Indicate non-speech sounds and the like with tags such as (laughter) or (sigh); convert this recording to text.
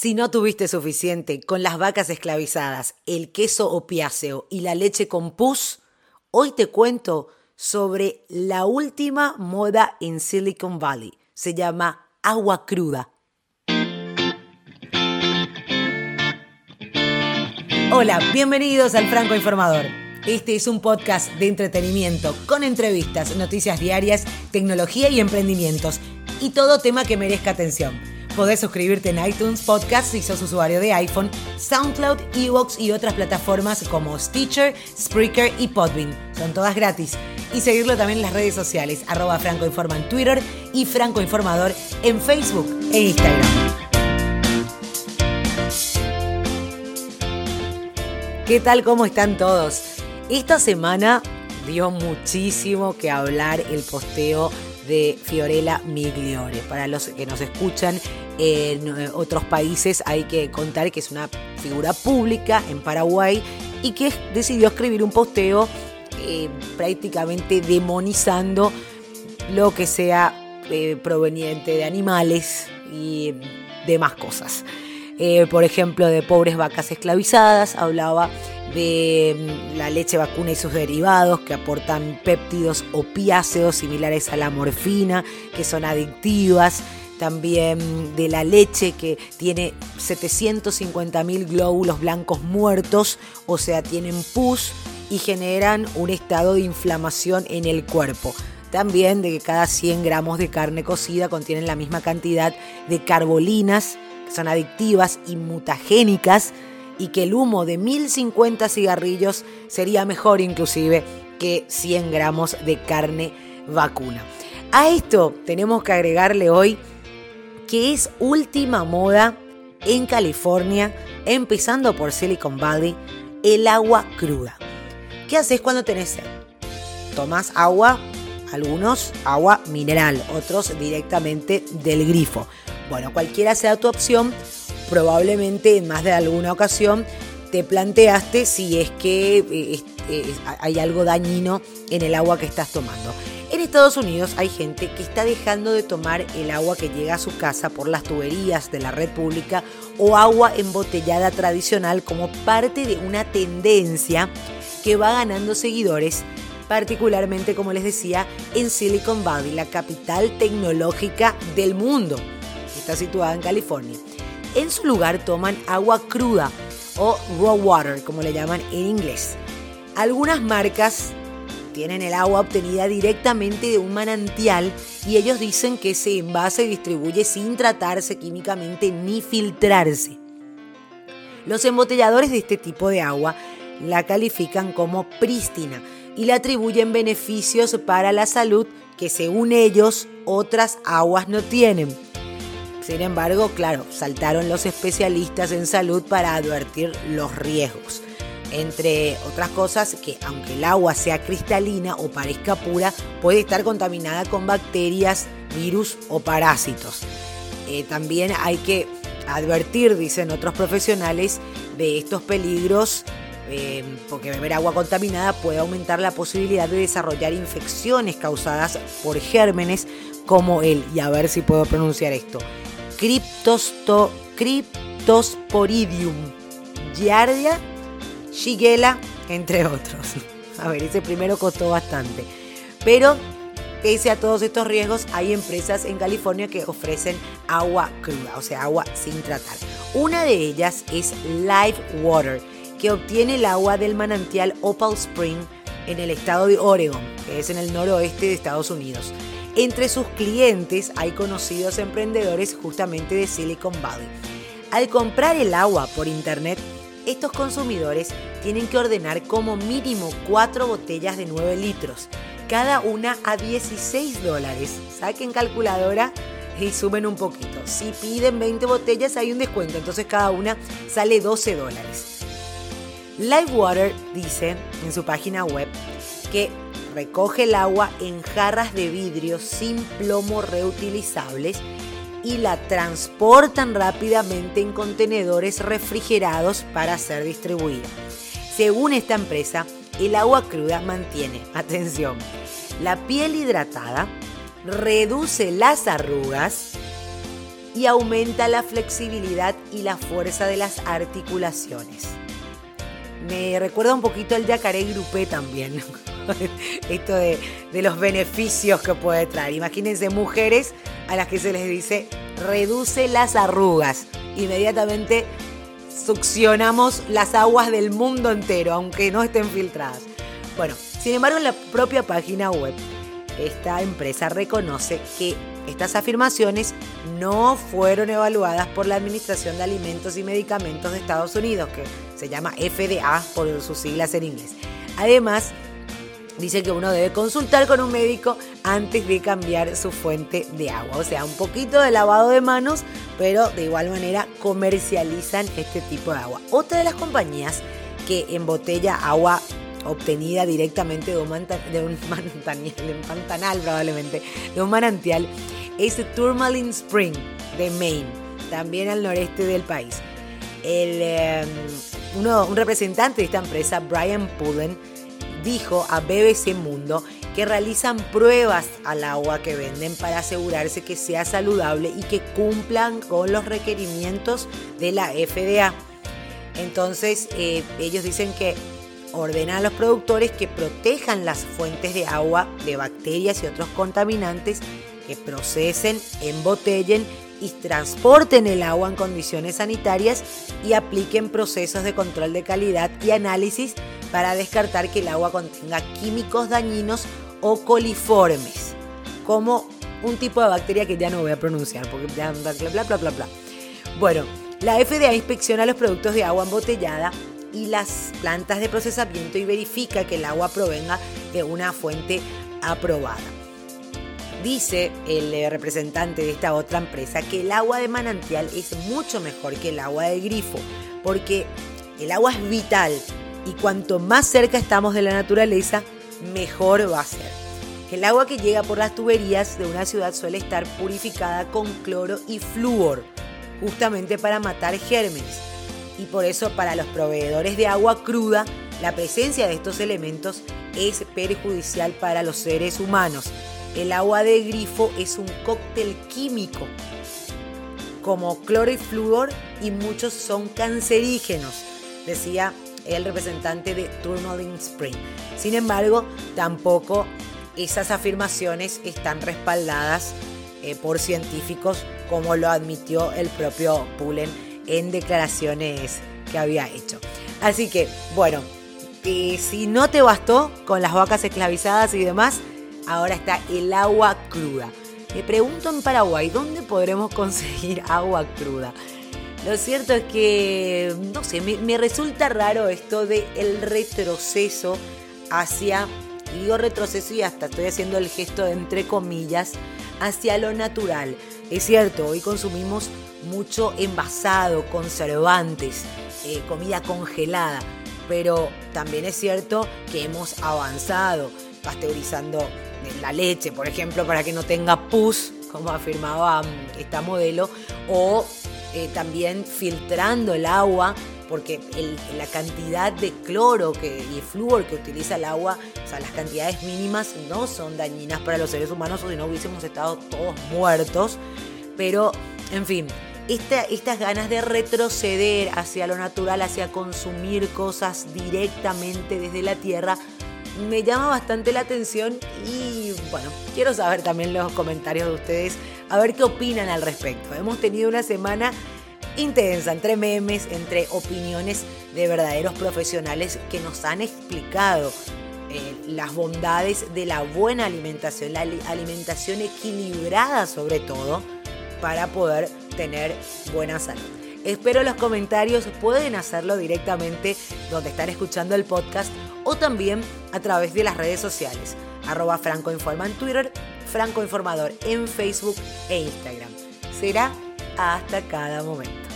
Si no tuviste suficiente con las vacas esclavizadas, el queso opiáceo y la leche con pus, hoy te cuento sobre la última moda en Silicon Valley. Se llama agua cruda. Hola, bienvenidos al Franco Informador. Este es un podcast de entretenimiento con entrevistas, noticias diarias, tecnología y emprendimientos y todo tema que merezca atención. Podés suscribirte en iTunes Podcast si sos usuario de iPhone, SoundCloud, Evox y otras plataformas como Stitcher, Spreaker y Podbean. Son todas gratis. Y seguirlo también en las redes sociales, arroba Franco Informa en Twitter y Franco Informador en Facebook e Instagram. ¿Qué tal? ¿Cómo están todos? Esta semana dio muchísimo que hablar el posteo de Fiorella Migliore. Para los que nos escuchan en eh, otros países hay que contar que es una figura pública en Paraguay y que decidió escribir un posteo eh, prácticamente demonizando lo que sea eh, proveniente de animales y demás cosas. Por ejemplo, de pobres vacas esclavizadas, hablaba de mm, la leche vacuna y sus derivados que aportan péptidos opiáceos similares a la morfina, que son adictivas. También de la leche que tiene 750.000 glóbulos blancos muertos, o sea, tienen pus y generan un estado de inflamación en el cuerpo. También de que cada 100 gramos de carne cocida contienen la misma cantidad de carbolinas, son adictivas y mutagénicas, y que el humo de 1050 cigarrillos sería mejor inclusive que 100 gramos de carne vacuna. A esto tenemos que agregarle hoy que es última moda en California, empezando por Silicon Valley, el agua cruda. ¿Qué haces cuando tenés sed? Tomas agua, algunos agua mineral, otros directamente del grifo. Bueno, cualquiera sea tu opción, probablemente en más de alguna ocasión te planteaste si es que eh, eh, hay algo dañino en el agua que estás tomando. En Estados Unidos hay gente que está dejando de tomar el agua que llega a su casa por las tuberías de la red pública o agua embotellada tradicional como parte de una tendencia que va ganando seguidores, particularmente como les decía en Silicon Valley, la capital tecnológica del mundo. Está situada en California. En su lugar toman agua cruda o raw water, como le llaman en inglés. Algunas marcas tienen el agua obtenida directamente de un manantial y ellos dicen que ese envase distribuye sin tratarse químicamente ni filtrarse. Los embotelladores de este tipo de agua la califican como prístina y le atribuyen beneficios para la salud que según ellos otras aguas no tienen. Sin embargo, claro, saltaron los especialistas en salud para advertir los riesgos. Entre otras cosas, que aunque el agua sea cristalina o parezca pura, puede estar contaminada con bacterias, virus o parásitos. Eh, también hay que advertir, dicen otros profesionales, de estos peligros eh, porque beber agua contaminada puede aumentar la posibilidad de desarrollar infecciones causadas por gérmenes como el, y a ver si puedo pronunciar esto, Cryptosporidium, Giardia, Shigella, entre otros. (laughs) A ver, ese primero costó bastante. Pero pese a todos estos riesgos, hay empresas en California que ofrecen agua cruda, o sea, agua sin tratar. Una de ellas es Live Water, que obtiene el agua del manantial Opal Spring en el estado de Oregon, que es en el noroeste de Estados Unidos. Entre sus clientes hay conocidos emprendedores justamente de Silicon Valley. Al comprar el agua por internet, estos consumidores tienen que ordenar como mínimo 4 botellas de 9 litros, cada una a 16 dólares. Saquen calculadora y suben un poquito. Si piden 20 botellas hay un descuento, entonces cada una sale 12 dólares. Water dice en su página web que recoge el agua en jarras de vidrio sin plomo reutilizables y la transportan rápidamente en contenedores refrigerados para ser distribuida. Según esta empresa, el agua cruda mantiene, (laughs) atención, la piel hidratada, reduce las arrugas y aumenta la flexibilidad y la fuerza de las articulaciones. Me recuerda un poquito el yacaré grupé también. (laughs) (laughs) Esto de, los beneficios que puede traer. Imagínense mujeres a las que se les dice reduce las arrugas. Inmediatamente succionamos las aguas del mundo entero, aunque no estén filtradas. Bueno, sin embargo, en la propia página web, esta empresa reconoce que estas afirmaciones no fueron evaluadas por la Administración de Alimentos y Medicamentos de Estados Unidos, que se llama FDA por sus siglas en inglés. Además, dice que uno debe consultar con un médico antes de cambiar su fuente de agua. O sea, un poquito de lavado de manos, pero de igual manera comercializan este tipo de agua. Otra de las compañías que embotella agua obtenida directamente de un, de un (laughs) manantial, probablemente, de un manantial, es Tourmaline Spring de Maine, también al noreste del país. El, em, uno, un representante de esta empresa, Brian Pullen, dijo a BBC Mundo que realizan pruebas al agua que venden para asegurarse que sea saludable y que cumplan con los requerimientos de la FDA. Entonces, eh, ellos dicen que ordenan a los productores que protejan las fuentes de agua de bacterias y otros contaminantes, que procesen, embotellen y transporten el agua en condiciones sanitarias y apliquen procesos de control de calidad y análisis para descartar que el agua contenga químicos dañinos o coliformes, como un tipo de bacteria que ya no voy a pronunciar porque bla bla bla bla bla bla. Bueno, la FDA inspecciona los productos de agua embotellada y las plantas de procesamiento y verifica que el agua provenga de una fuente aprobada. Dice el eh, representante de esta otra empresa que el agua de manantial es mucho mejor que el agua de grifo, porque el agua es vital y cuanto más cerca estamos de la naturaleza, mejor va a ser. El agua que llega por las tuberías de una ciudad suele estar purificada con cloro y flúor, justamente para matar gérmenes y por eso para los proveedores de agua cruda la presencia de estos elementos es perjudicial para los seres humanos. El agua de grifo es un cóctel químico como cloro y flúor y muchos son cancerígenos, decía el representante de Tourmaline Spring. Sin embargo, tampoco esas afirmaciones están respaldadas eh, por científicos como lo admitió el propio Pullen en declaraciones que había hecho. Así que, bueno, si no te bastó con las vacas esclavizadas y demás, ahora está el agua cruda. Me pregunto en Paraguay, ¿dónde podremos (laughs) conseguir agua cruda? Lo cierto es que, no sé, me, resulta raro esto de el retroceso hacia, digo retroceso y hasta estoy haciendo el gesto de entre comillas, hacia lo natural. Es cierto, hoy consumimos mucho envasado, conservantes, eh, comida congelada, pero también es cierto que hemos avanzado pasteurizando la leche, por ejemplo, para que no tenga pus, como afirmaba mm, esta modelo, o eh, también filtrando el agua, porque la cantidad de cloro que, y flúor que utiliza el agua, o sea, las cantidades mínimas no son dañinas para los seres humanos, o si no hubiésemos estado todos muertos. Pero, en fin, estas ganas de retroceder hacia lo natural, hacia consumir cosas directamente desde la tierra, me llama bastante la atención y bueno, quiero saber también los comentarios de ustedes, a ver qué opinan al respecto. Hemos tenido una semana intensa entre memes, entre opiniones de verdaderos profesionales que nos han explicado eh, las bondades de la buena alimentación, la alimentación equilibrada sobre todo, para poder tener buena salud. Espero los comentarios, pueden hacerlo directamente donde están escuchando el podcast o también a través de las redes sociales. Arroba Franco Informa en Twitter, Franco Informador en Facebook e Instagram. Será hasta cada momento.